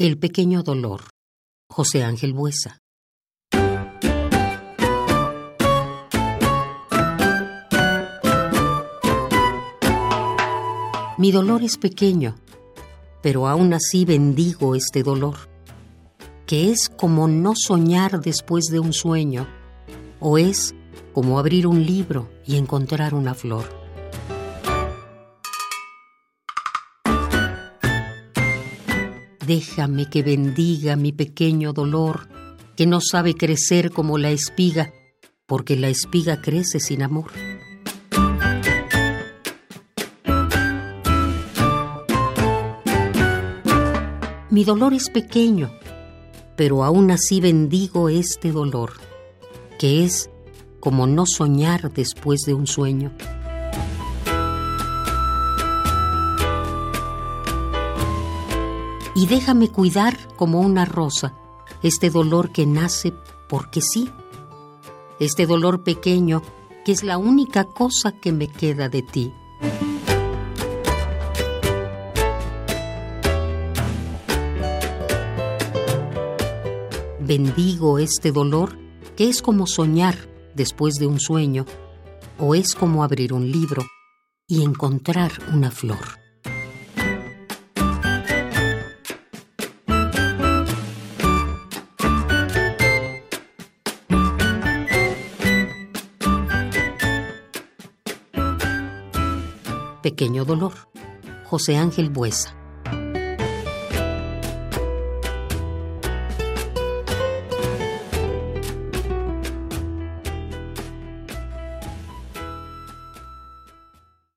El pequeño dolor. José Ángel Buesa. Mi dolor es pequeño, pero aún así bendigo este dolor, que es como no soñar después de un sueño, o es como abrir un libro y encontrar una flor. Déjame que bendiga mi pequeño dolor, que no sabe crecer como la espiga, porque la espiga crece sin amor. Mi dolor es pequeño, pero aún así bendigo este dolor, que es como no soñar después de un sueño. Y déjame cuidar como una rosa este dolor que nace porque sí, este dolor pequeño que es la única cosa que me queda de ti. Bendigo este dolor que es como soñar después de un sueño o es como abrir un libro y encontrar una flor. Pequeño dolor. José Ángel Buesa.